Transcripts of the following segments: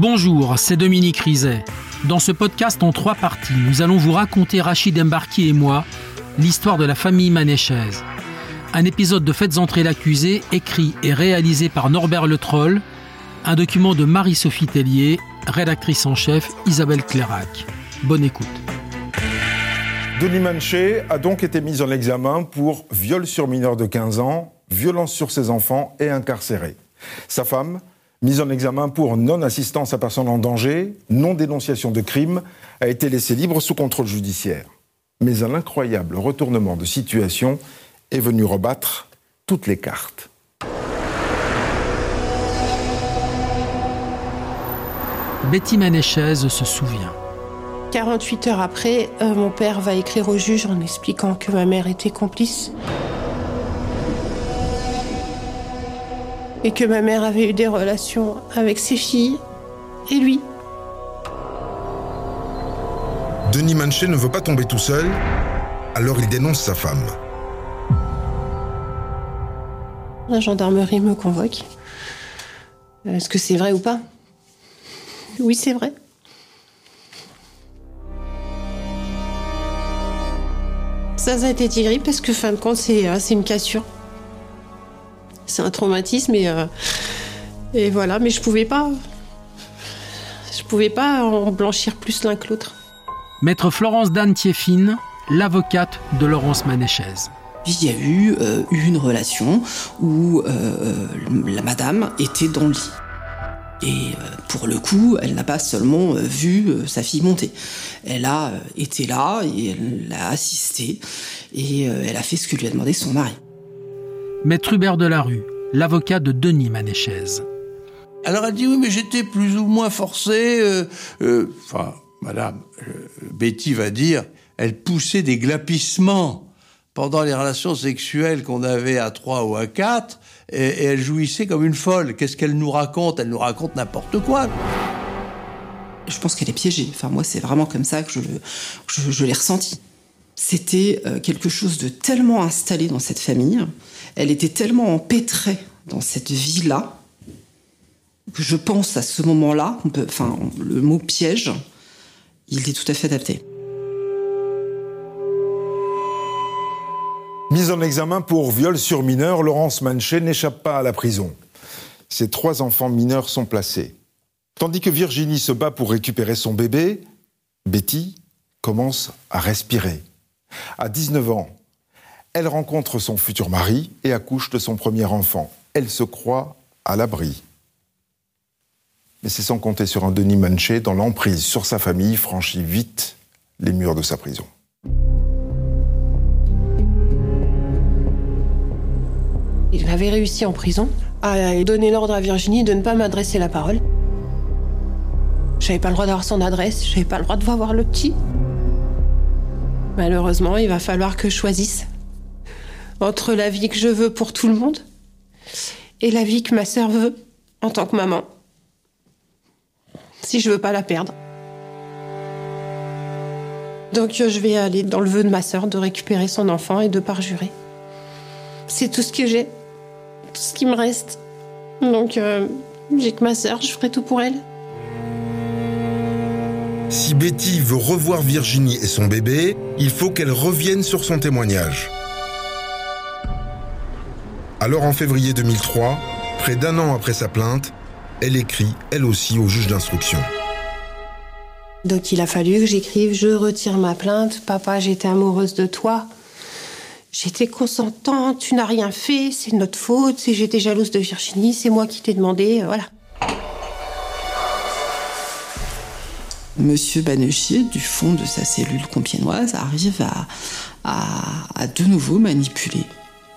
Bonjour, c'est Dominique Rizet. Dans ce podcast en trois parties, nous allons vous raconter, Rachid Embarki et moi, l'histoire de la famille manéchaise. Un épisode de Faites entrer l'accusé, écrit et réalisé par Norbert Le Troll, un document de Marie-Sophie Tellier, rédactrice en chef Isabelle Clairac. Bonne écoute. Denis Manché a donc été mis en examen pour viol sur mineur de 15 ans, violence sur ses enfants et incarcéré. Sa femme, mise en examen pour non-assistance à personne en danger, non-dénonciation de crime, a été laissée libre sous contrôle judiciaire. Mais un incroyable retournement de situation est venu rebattre toutes les cartes. Betty Manéchaise se souvient. 48 heures après, euh, mon père va écrire au juge en expliquant que ma mère était complice. Et que ma mère avait eu des relations avec ses filles et lui. Denis Manchet ne veut pas tomber tout seul, alors il dénonce sa femme. La gendarmerie me convoque. Est-ce que c'est vrai ou pas? Oui, c'est vrai. Ça, ça a été tiré parce que, fin de compte, c'est euh, c'est une cassure. C'est un traumatisme et, euh, et voilà, mais je pouvais pas. Je pouvais pas en blanchir plus l'un que l'autre. Maître Florence Dan Thieffine, l'avocate de Laurence Manéchaise. Il y a eu euh, une relation où euh, la madame était dans le lit. Et pour le coup, elle n'a pas seulement vu sa fille monter. Elle a été là et elle l'a assistée et elle a fait ce que lui a demandé son mari. Maître Hubert Delarue, l'avocat de Denis Manéchaise. Alors elle dit oui, mais j'étais plus ou moins forcé. euh, euh, Enfin, Madame euh, Betty va dire, elle poussait des glapissements pendant les relations sexuelles qu'on avait à trois ou à quatre, et, et elle jouissait comme une folle. Qu'est-ce qu'elle nous raconte? Elle nous raconte n'importe quoi. Je pense qu'elle est piégée. Enfin, moi, c'est vraiment comme ça que je, je l'ai ressenti. C'était euh, quelque chose de tellement installé dans cette famille, elle était tellement empêtrée dans cette vie-là, que je pense à ce moment-là, enfin, le mot piège, il est tout à fait adapté. Mise en examen pour viol sur mineur, Laurence Manchet n'échappe pas à la prison. Ses trois enfants mineurs sont placés. Tandis que Virginie se bat pour récupérer son bébé, Betty commence à respirer. À 19 ans, elle rencontre son futur mari et accouche de son premier enfant. Elle se croit à l'abri. Mais c'est sans compter sur un Denis Manchet dont l'emprise sur sa famille franchit vite les murs de sa prison. Il avait réussi en prison à donner l'ordre à Virginie de ne pas m'adresser la parole. J'avais pas le droit d'avoir son adresse, j'avais pas le droit de voir le petit. Malheureusement, il va falloir que je choisisse entre la vie que je veux pour tout le monde et la vie que ma sœur veut en tant que maman. Si je veux pas la perdre. Donc euh, je vais aller dans le vœu de ma sœur de récupérer son enfant et de parjurer. C'est tout ce que j'ai, tout ce qui me reste. Donc euh, j'ai que ma sœur, je ferai tout pour elle. Si Betty veut revoir Virginie et son bébé, il faut qu'elle revienne sur son témoignage. Alors en février 2003, près d'un an après sa plainte, elle écrit, elle aussi, au juge d'instruction. Donc il a fallu que j'écrive Je retire ma plainte, papa, j'étais amoureuse de toi. J'étais consentante, tu n'as rien fait, c'est notre faute, si j'étais jalouse de Virginie, c'est moi qui t'ai demandé, euh, voilà. Monsieur Banechier, du fond de sa cellule compiénoise, arrive à, de nouveau manipuler,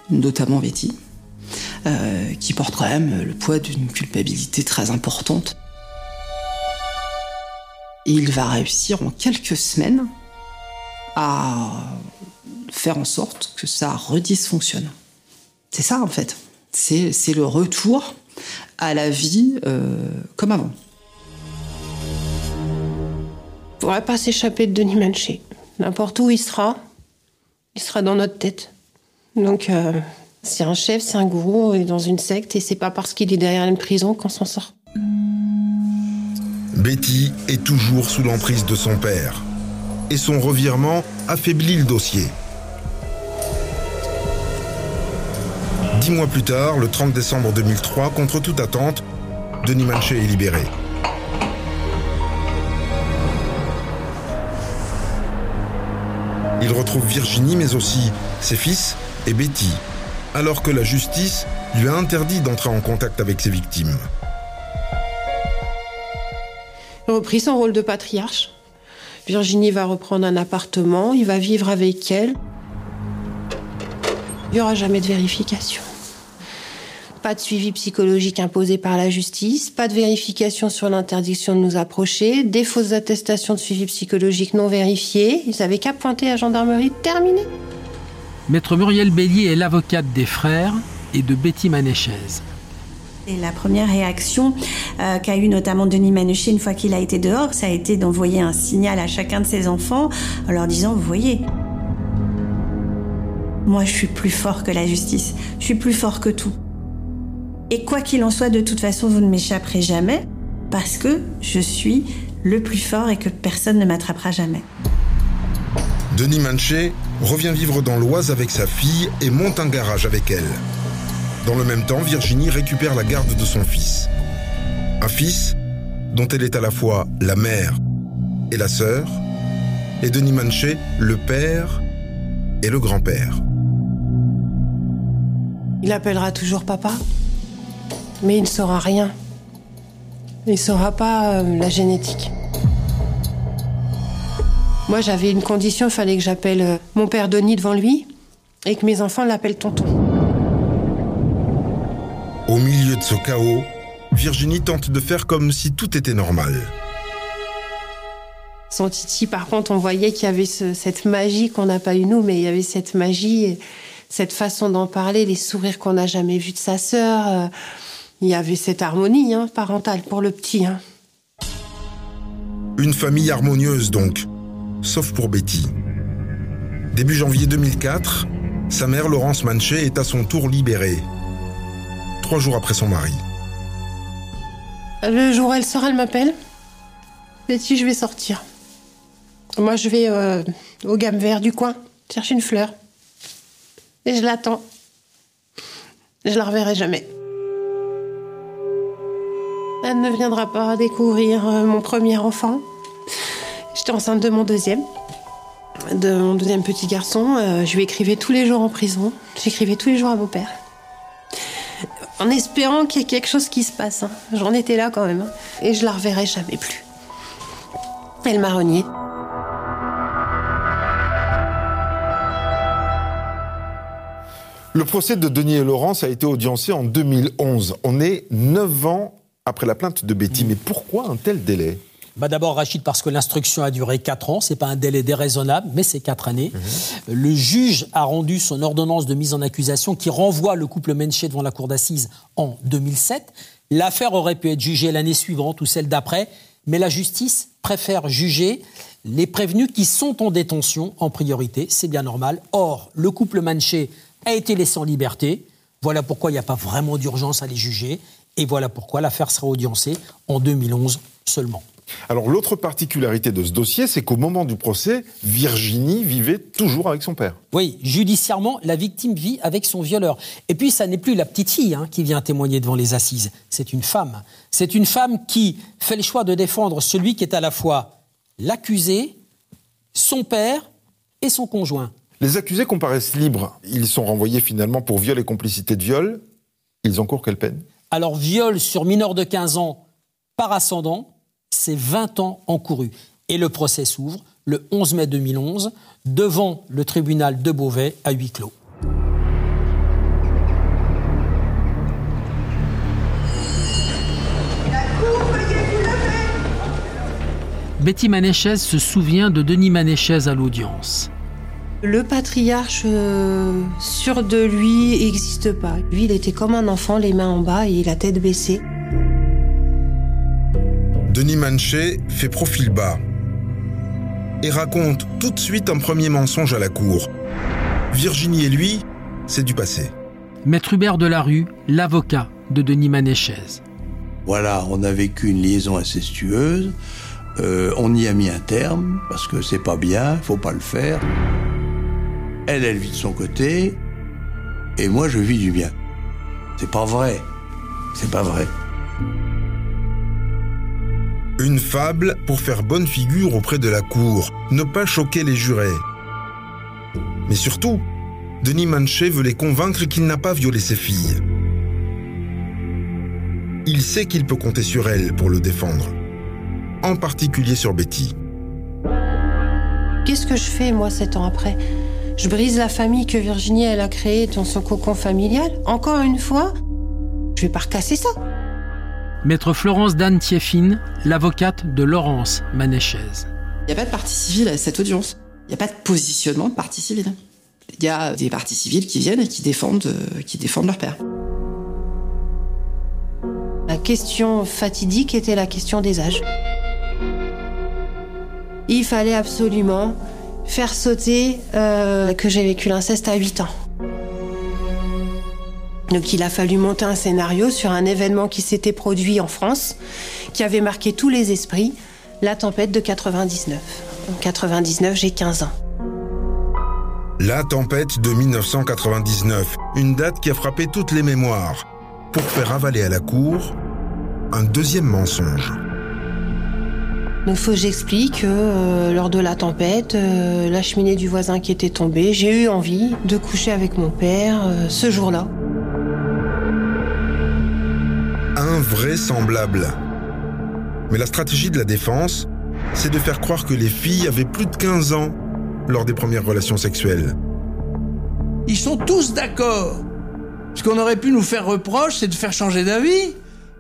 notamment Betty, euh, qui porte quand même le poids d'une culpabilité très importante. Il va réussir en quelques semaines à faire en sorte que ça redysfonctionne. C'est ça en fait. C'est c'est le retour à la vie euh, comme avant. On pourra pas s'échapper de Denis Manché. N'importe où il sera, il sera dans notre tête. Donc, euh, c'est un chef, c'est un gourou, et dans une secte, et c'est pas parce qu'il est derrière une prison qu'on s'en sort. Betty est toujours sous l'emprise de son père. Et son revirement affaiblit le dossier. Dix mois plus tard, le 30 décembre 2003, contre toute attente, Denis Manché est libéré. Il retrouve Virginie, mais aussi ses fils et Betty, alors que la justice lui a interdit d'entrer en contact avec ses victimes. Il son rôle de patriarche. Virginie va reprendre un appartement, il va vivre avec elle. Il n'y aura jamais de vérification. Pas de suivi psychologique imposé par la justice, pas de vérification sur l'interdiction de nous approcher, des fausses attestations de suivi psychologique non vérifiées. Ils avaient qu'à pointer à la gendarmerie, terminé. Maître Muriel Bélier est l'avocate des frères et de Betty Manéchez. Et la première réaction euh, qu'a eu notamment Denis Manuchet une fois qu'il a été dehors, ça a été d'envoyer un signal à chacun de ses enfants en leur disant, vous voyez, moi je suis plus fort que la justice, je suis plus fort que tout. Et quoi qu'il en soit, de toute façon, vous ne m'échapperez jamais parce que je suis le plus fort et que personne ne m'attrapera jamais. Denis Manché revient vivre dans l'Oise avec sa fille et monte un garage avec elle. Dans le même temps, Virginie récupère la garde de son fils. Un fils dont elle est à la fois la mère et la sœur, et Denis Manché le père et le grand-père. Il appellera toujours papa, mais il ne saura rien. Il ne saura pas euh, la génétique. Moi, j'avais une condition, il fallait que j'appelle euh, mon père Denis devant lui et que mes enfants l'appellent tonton. Au milieu de ce chaos, Virginie tente de faire comme si tout était normal. Son titi, par contre, on voyait qu'il y avait ce- cette magie qu'on n'a pas eu nous, mais il y avait cette magie, et cette façon d'en parler, les sourires qu'on n'a jamais vus de sa sœur. euh, il y avait cette harmonie hein, parentale pour le petit. hein. Une famille harmonieuse donc, sauf pour Betty. Début janvier 2004, sa mère Laurence Manché est à son tour libérée. Trois jours après son mari. Le jour où elle sort, elle m'appelle. Betty, je vais sortir. Moi, je vais euh, au gamme vert du coin chercher une fleur. Et je l'attends. Je la reverrai jamais. Ne viendra pas découvrir euh, mon premier enfant. J'étais enceinte de mon deuxième. De mon deuxième petit garçon. Euh, je lui écrivais tous les jours en prison. J'écrivais tous les jours à mon père. En espérant qu'il y ait quelque chose qui se passe. hein. J'en étais là quand même. hein. Et je la reverrai jamais plus. Elle m'a renié. Le procès de Denis et Laurence a été audiencé en 2011. On est neuf ans après la plainte de Betty. Mais pourquoi un tel délai? Bah D'abord, Rachid, parce que l'instruction a duré 4 ans. C'est pas un délai déraisonnable, mais c'est 4 années. Le juge a rendu son ordonnance de mise en accusation qui renvoie le couple Menché devant la cour d'assises en 2007. L'affaire aurait pu être jugée l'année suivante ou celle d'après, mais la justice préfère juger les prévenus qui sont en détention en priorité. C'est bien normal. Or, le couple Manché a été laissé en liberté. Voilà pourquoi il n'y a pas vraiment d'urgence à les juger. Et voilà pourquoi l'affaire sera audiencée en 2011 seulement. Alors l'autre particularité de ce dossier, c'est qu'au moment du procès, Virginie vivait toujours avec son père. Oui, judiciairement, la victime vit avec son violeur. Et puis, ça n'est plus la petite fille hein, qui vient témoigner devant les assises. C'est une femme. C'est une femme qui fait le choix de défendre celui qui est à la fois l'accusé, son père et son conjoint. Les accusés comparaissent libres. Ils sont renvoyés finalement pour viol et complicité de viol. Ils encourent quelle peine? Alors, viol sur mineur de 15 ans par ascendant, c'est 20 ans encourus. Et le procès s'ouvre le 11 mai 2011 devant le tribunal de Beauvais à huis clos. Betty Manéchez se souvient de Denis Manéchez à l'audience. Le patriarche euh, sûr de lui n'existe pas. Lui, il était comme un enfant, les mains en bas et la tête baissée. Denis Manché fait profil bas et raconte tout de suite un premier mensonge à la cour. Virginie et lui, c'est du passé. Maître Hubert Delarue, l'avocat de Denis Manéchez. Voilà, on a vécu une liaison incestueuse. Euh, on y a mis un terme parce que c'est pas bien, faut pas le faire. Elle, elle vit de son côté, et moi, je vis du bien. C'est pas vrai. C'est pas vrai. Une fable pour faire bonne figure auprès de la cour, ne pas choquer les jurés. Mais surtout, Denis Manchet veut les convaincre qu'il n'a pas violé ses filles. Il sait qu'il peut compter sur elle pour le défendre, en particulier sur Betty. Qu'est-ce que je fais, moi, sept ans après? Je brise la famille que Virginie, elle a créée dans son cocon familial Encore une fois Je vais pas recasser ça. Maître Florence Dan Tieffin, l'avocate de Laurence Manéchez. Il n'y a pas de partie civile à cette audience. Il n'y a pas de positionnement de partie civile. Il y a des parties civiles qui viennent et qui défendent, euh, qui défendent leur père. La question fatidique était la question des âges. Il fallait absolument faire sauter euh, que j'ai vécu l'inceste à 8 ans. Donc il a fallu monter un scénario sur un événement qui s'était produit en France, qui avait marqué tous les esprits, la tempête de 99. En 99, j'ai 15 ans. La tempête de 1999, une date qui a frappé toutes les mémoires, pour faire avaler à la cour un deuxième mensonge. Donc faut que j'explique que euh, lors de la tempête, euh, la cheminée du voisin qui était tombée, j'ai eu envie de coucher avec mon père euh, ce jour-là. Invraisemblable. Mais la stratégie de la défense, c'est de faire croire que les filles avaient plus de 15 ans lors des premières relations sexuelles. Ils sont tous d'accord. Ce qu'on aurait pu nous faire reproche, c'est de faire changer d'avis.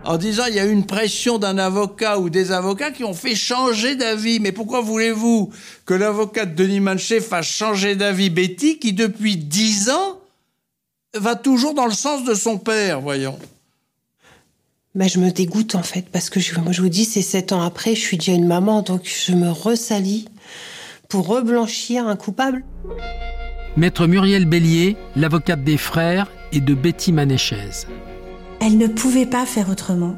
En disant, il y a eu une pression d'un avocat ou des avocats qui ont fait changer d'avis. Mais pourquoi voulez-vous que l'avocat de Denis Manchet fasse changer d'avis? Betty, qui depuis dix ans va toujours dans le sens de son père, voyons Ben, je me dégoûte en fait, parce que je, moi je vous dis, c'est sept ans après, je suis déjà une maman, donc je me ressalis pour reblanchir un coupable. Maître Muriel Bélier, l'avocate des frères et de Betty Manéchez. Elle ne pouvait pas faire autrement.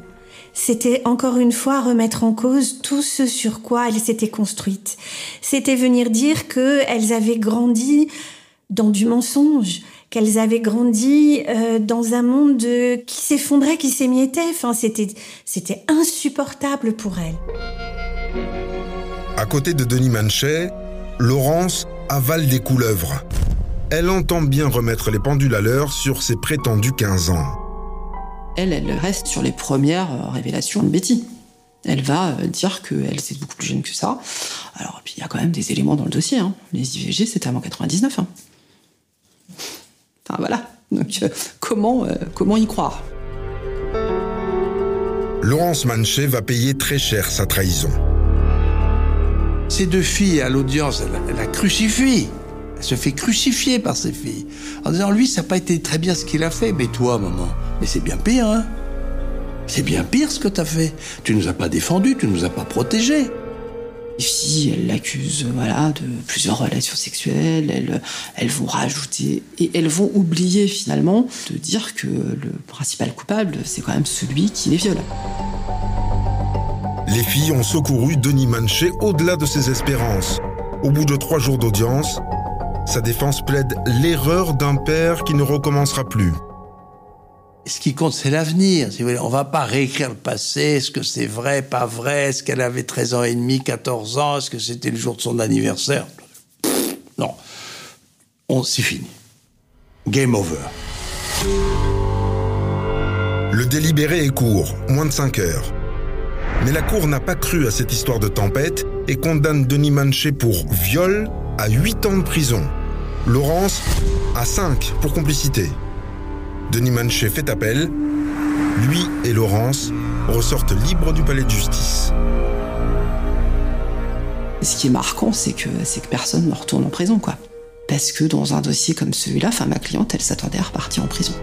C'était encore une fois remettre en cause tout ce sur quoi elles s'étaient construites. C'était venir dire qu'elles avaient grandi dans du mensonge, qu'elles avaient grandi euh, dans un monde qui s'effondrait, qui s'émiettait. C'était insupportable pour elles. À côté de Denis Manchet, Laurence avale des couleuvres. Elle entend bien remettre les pendules à l'heure sur ses prétendus 15 ans. Elle, elle reste sur les premières euh, révélations de Betty. Elle va euh, dire qu'elle est beaucoup plus jeune que ça. Alors, puis il y a quand même des éléments dans le dossier. hein. Les IVG, c'était avant 99. hein. Enfin voilà. Donc euh, comment, euh, comment y croire? Laurence Manchet va payer très cher sa trahison. Ces deux filles à l'audience, elle la crucifie. Elle se fait crucifier par ces filles. En disant, lui, ça n'a pas été très bien ce qu'il a fait. Mais toi, maman, mais c'est bien pire, hein C'est bien pire ce que t'as fait. Tu nous as pas défendus, tu nous as pas protégés. Les filles, elles l'accusent voilà, de plusieurs relations sexuelles, elles, elles vont rajouter et elles vont oublier finalement de dire que le principal coupable, c'est quand même celui qui les viole. Les filles ont secouru Denis Manchet au-delà de ses espérances. Au bout de trois jours d'audience, sa défense plaide l'erreur d'un père qui ne recommencera plus. Ce qui compte, c'est l'avenir. si. On va pas réécrire le passé. Est-ce que c'est vrai, pas vrai? Est-ce qu'elle avait 13 ans et demi, 14 ans? Est-ce que c'était le jour de son anniversaire? Pff, Non. On, c'est fini. Game over. Le délibéré est court, moins de 5 heures. Mais la Cour n'a pas cru à cette histoire de tempête et condamne Denis Manchet pour viol à 8 ans de prison. Laurence à 5 pour complicité. Denis Manchet fait appel. Lui et Laurence ressortent libres du palais de justice. Ce qui est marquant, c'est que, que personne ne retourne en prison, quoi. Parce que dans un dossier comme celui-là, ma cliente, elle s'attendait à repartir en prison.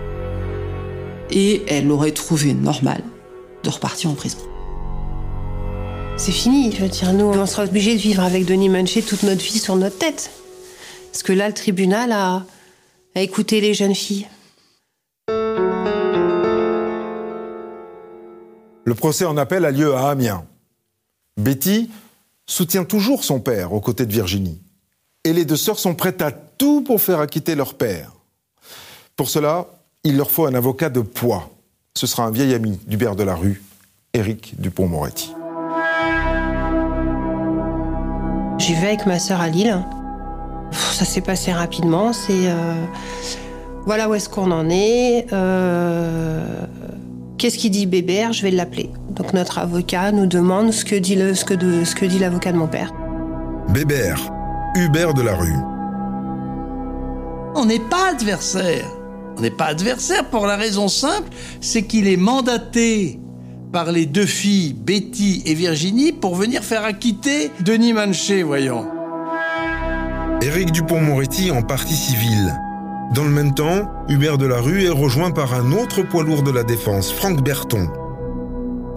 Et elle aurait trouvé normal de repartir en prison. C'est fini, je veux dire, nous, on sera obligés de vivre avec Denis Manchet toute notre vie sur notre tête. Parce que là, le tribunal a, a écouté les jeunes filles. Le procès en appel a lieu à Amiens. Betty soutient toujours son père aux côtés de Virginie. Et les deux sœurs sont prêtes à tout pour faire acquitter leur père. Pour cela, il leur faut un avocat de poids. Ce sera un vieil ami du père de la rue, Éric Dupont-Moretti. J'y vais avec ma sœur à Lille. Ça s'est passé rapidement. C'est euh, voilà où est-ce qu'on en est. Euh, Qu'est-ce qu'il dit Bébert Je vais l'appeler. Donc notre avocat nous demande ce que dit le, ce que de, ce que dit l'avocat de mon père. Bébert, Hubert de la rue. On n'est pas adversaire. On n'est pas adversaire pour la raison simple, c'est qu'il est mandaté par les deux filles, Betty et Virginie, pour venir faire acquitter Denis Manché, voyons. Éric Dupont-Moretti en partie civile. Dans le même temps, Hubert Delarue est rejoint par un autre poids lourd de la défense, Franck Berton.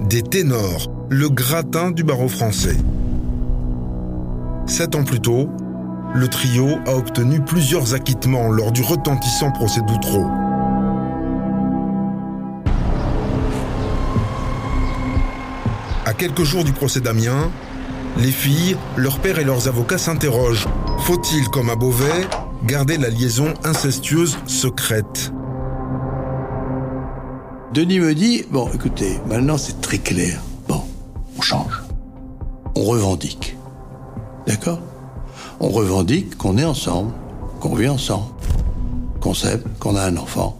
Des ténors, le gratin du barreau français. Sept ans plus tôt, le trio a obtenu plusieurs acquittements lors du retentissant procès d'Outreau. À quelques jours du procès d'Amiens, les filles, leur père et leurs avocats s'interrogent. Faut-il, comme à Beauvais, garder la liaison incestueuse secrète? Denis me dit, bon, écoutez, maintenant c'est très clair. Bon, on change. On revendique. D'accord? On revendique qu'on est ensemble, qu'on vit ensemble, qu'on s'aime, qu'on a un enfant,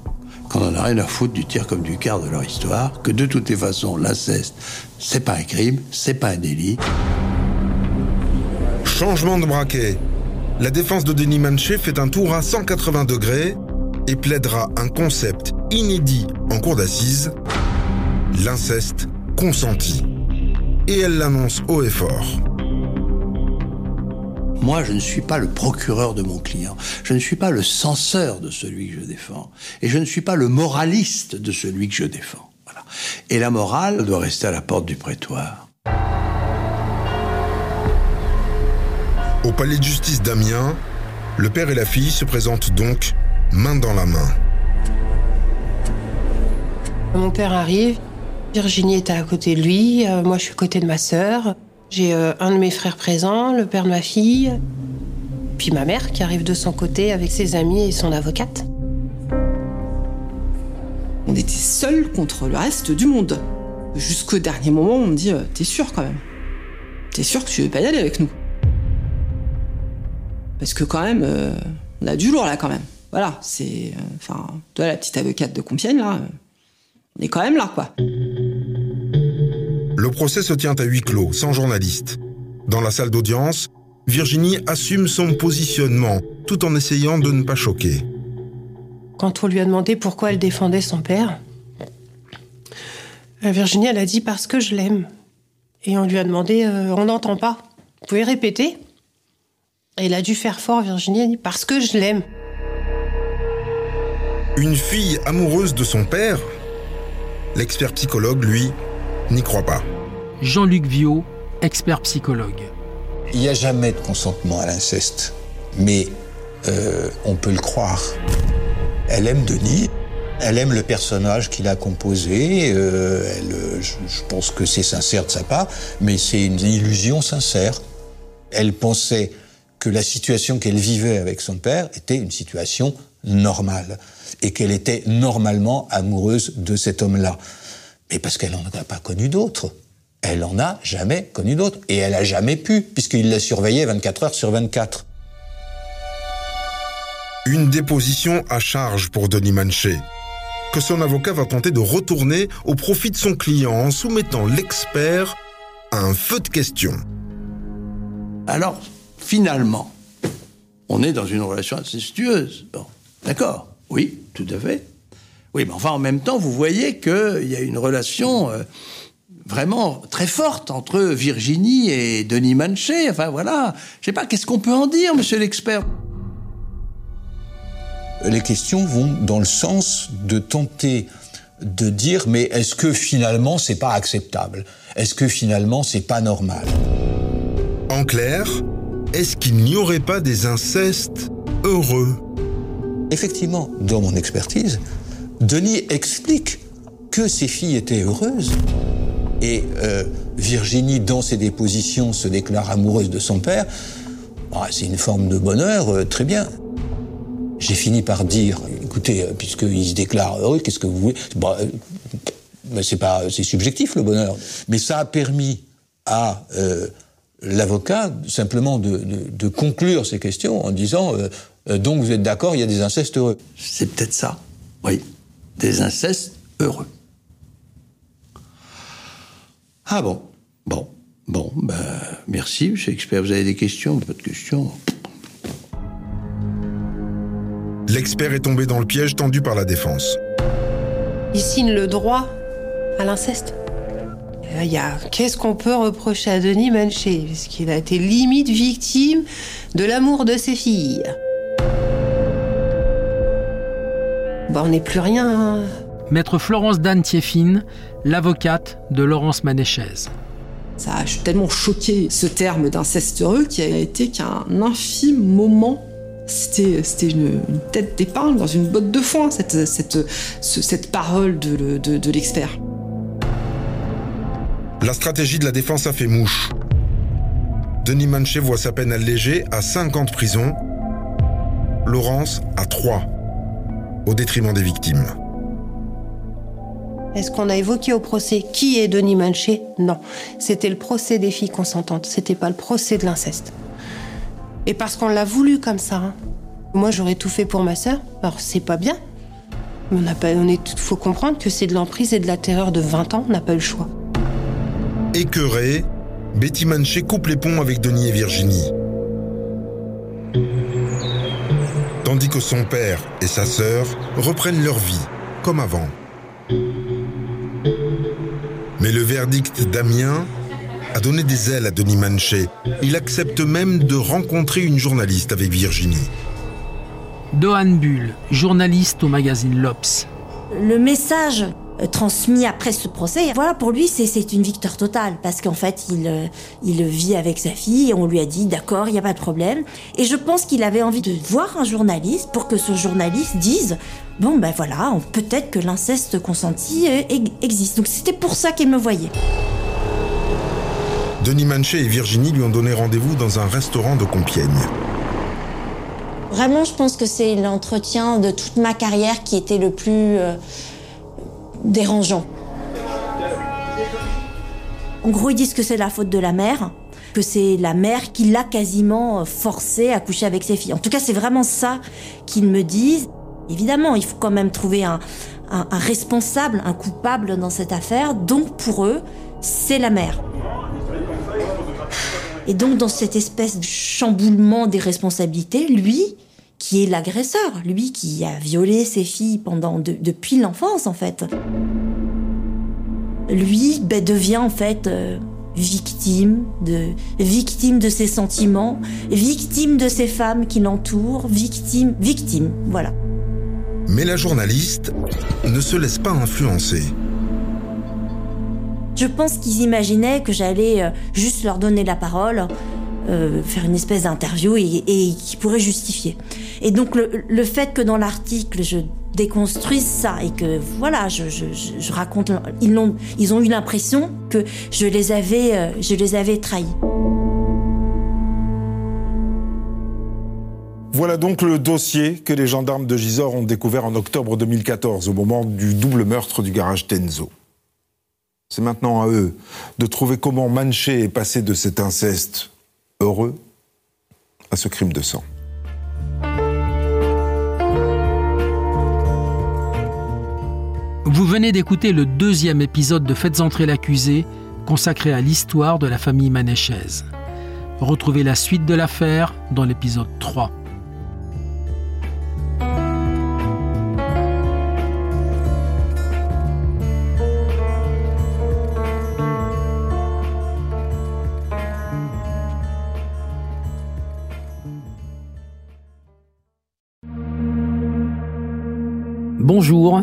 qu'on en a rien à foutre du tir comme du quart de leur histoire, que de toutes les façons, l'inceste, c'est pas un crime, c'est pas un délit. Changement de braquet. La défense de Denis Manché fait un tour à 180 degrés et plaidera un concept inédit en cour d'assises, l'inceste consenti. Et elle l'annonce haut et fort. Moi, je ne suis pas le procureur de mon client. Je ne suis pas le censeur de celui que je défends. Et je ne suis pas le moraliste de celui que je défends. Voilà. Et la morale doit rester à la porte du prétoire. Au palais de justice d'Amiens, le père et la fille se présentent donc main dans la main. Mon père arrive, Virginie est à côté de lui, euh, moi je suis à côté de ma sœur. J'ai euh, un de mes frères présent, le père de ma fille, puis ma mère qui arrive de son côté avec ses amis et son avocate. On était seuls contre le reste du monde. Jusqu'au dernier moment, on me dit euh, T'es sûr quand même T'es sûr que tu veux pas y aller avec nous? Parce que quand même, euh, on a du lourd là quand même. Voilà, c'est. Enfin, toi, la petite avocate de Compiègne là, on est quand même là quoi. Le procès se tient à huis clos, sans journaliste. Dans la salle d'audience, Virginie assume son positionnement, tout en essayant de ne pas choquer. Quand on lui a demandé pourquoi elle défendait son père, euh, Virginie, elle a dit parce que je l'aime. Et on lui a demandé, euh, on n'entend pas. Vous pouvez répéter? Et elle a dû faire fort, Virginie, elle a dit parce que je l'aime. Une fille amoureuse de son père? L'expert psychologue, lui, n'y croit pas. Jean-Luc Viau, expert psychologue. Il n'y a jamais de consentement à l'inceste, mais euh, on peut le croire. Elle aime Denis, elle aime le personnage qu'il a composé, euh, elle, je, je pense que c'est sincère de sa part, mais c'est une illusion sincère. Elle pensait que la situation qu'elle vivait avec son père était une situation normale et qu'elle était normalement amoureuse de cet homme-là. Mais parce qu'elle n'en a pas connu d'autres. Elle n'en a jamais connu d'autres. Et elle a jamais pu, puisqu'il la surveillait 24 heures sur 24. Une déposition à charge pour Denis Manché, que son avocat va tenter de retourner au profit de son client en soumettant l'expert à un feu de questions. Alors, finalement, on est dans une relation incestueuse. Bon, d'accord, oui, tout à fait. Oui, mais enfin, en même temps, vous voyez qu'il y a une relation euh, vraiment très forte entre Virginie et Denis Manché. Enfin, voilà. Je sais pas, qu'est-ce qu'on peut en dire, monsieur l'expert? Les questions vont dans le sens de tenter de dire mais est-ce que finalement c'est pas acceptable? Est-ce que finalement c'est pas normal? En clair, est-ce qu'il n'y aurait pas des incestes heureux? Effectivement, dans mon expertise, Denis explique que ses filles étaient heureuses. Et euh, Virginie, dans ses dépositions, se déclare amoureuse de son père. Ah, c'est une forme de bonheur, euh, très bien. J'ai fini par dire, écoutez, euh, puisqu'il se déclare heureux, qu'est-ce que vous voulez? Bah, c'est pas, c'est subjectif le bonheur. Mais ça a permis à l'avocat simplement de, conclure ces questions en disant donc vous êtes d'accord, il y a des incestes heureux. C'est peut-être ça, oui, des incestes heureux. Ah bon, bon, bon, ben merci, monsieur l'expert. Vous avez des questions? Pas de questions L'expert est tombé dans le piège tendu par la défense. Il signe le droit à l'inceste. Il y a qu'est-ce qu'on peut reprocher à Denis Manché Parce qu'il a été limite victime de l'amour de ses filles? Bah, on n'est plus rien. Hein. Maître Florence Dan Thieffine, l'avocate de Laurence Manéchez. Ça a tellement choqué ce terme d'incestueux qui a été qu'un infime moment. C'était, une, tête d'épingle dans une botte de foin, cette, parole de, l'expert. La stratégie de la défense a fait mouche. Denis Manchet voit sa peine allégée à 5 ans de prison, Laurence à 3 au détriment des victimes. Est-ce qu'on a évoqué au procès qui est Denis Manché Non. C'était le procès des filles consentantes, c'était pas le procès de l'inceste. Et parce qu'on l'a voulu comme ça. Hein. Moi, j'aurais tout fait pour ma sœur. Alors, c'est pas bien. Mais on a pas, on est, faut comprendre que c'est de l'emprise et de la terreur de 20 ans. On n'a pas eu le choix. Écœurée, Betty Manché coupe les ponts avec Denis et Virginie. Tandis que son père et sa sœur reprennent leur vie, comme avant. Mais le verdict d'Amiens a donné des ailes à Denis Manché. Il accepte même de rencontrer une journaliste avec Virginie. Dohan Bull, journaliste au magazine L'Obs. Le message transmis après ce procès, voilà, pour lui, c'est une victoire totale, parce qu'en fait, il, euh, il vit avec sa fille, et on lui a dit, d'accord, il n'y a pas de problème. Et je pense qu'il avait envie de voir un journaliste pour que ce journaliste dise, bon, ben voilà, peut-être que l'inceste consenti euh, existe. Donc c'était pour ça qu'il me voyait. Denis Manché et Virginie lui ont donné rendez-vous dans un restaurant de Compiègne. Vraiment, je pense que c'est l'entretien de toute ma carrière qui était le plus dérangeant. En gros, ils disent que c'est la faute de la mère, que c'est la mère qui l'a quasiment forcé à coucher avec ses filles. En tout cas, c'est vraiment ça qu'ils me disent. Évidemment, il faut quand même trouver un, responsable, un coupable dans cette affaire. Donc pour eux, c'est la mère. Et donc dans cette espèce de chamboulement des responsabilités, lui, qui est l'agresseur, lui qui a violé ses filles pendant depuis l'enfance en fait. Lui ben, devient en fait euh, victime de victime de ses sentiments, victime de ces femmes qui l'entourent, victime, victime, voilà. Mais la journaliste ne se laisse pas influencer. Je pense qu'ils imaginaient que j'allais euh, juste leur donner la parole euh, faire une espèce d'interview et, qui pourrait justifier. Et donc le, fait que dans l'article je déconstruise ça et que voilà, je, raconte, ils ont, eu l'impression que je les avais, euh, je les avais trahis. Voilà donc le dossier que les gendarmes de Gisors ont découvert en octobre 2014, au moment du double meurtre du garage Tenzo. C'est maintenant à eux de trouver comment Manché est passé de cet inceste heureux à ce crime de sang. Vous venez d'écouter le deuxième épisode de Faites entrer l'accusé, consacré à l'histoire de la famille Manéchaise. Retrouvez la suite de l'affaire dans l'épisode 3. Bonjour,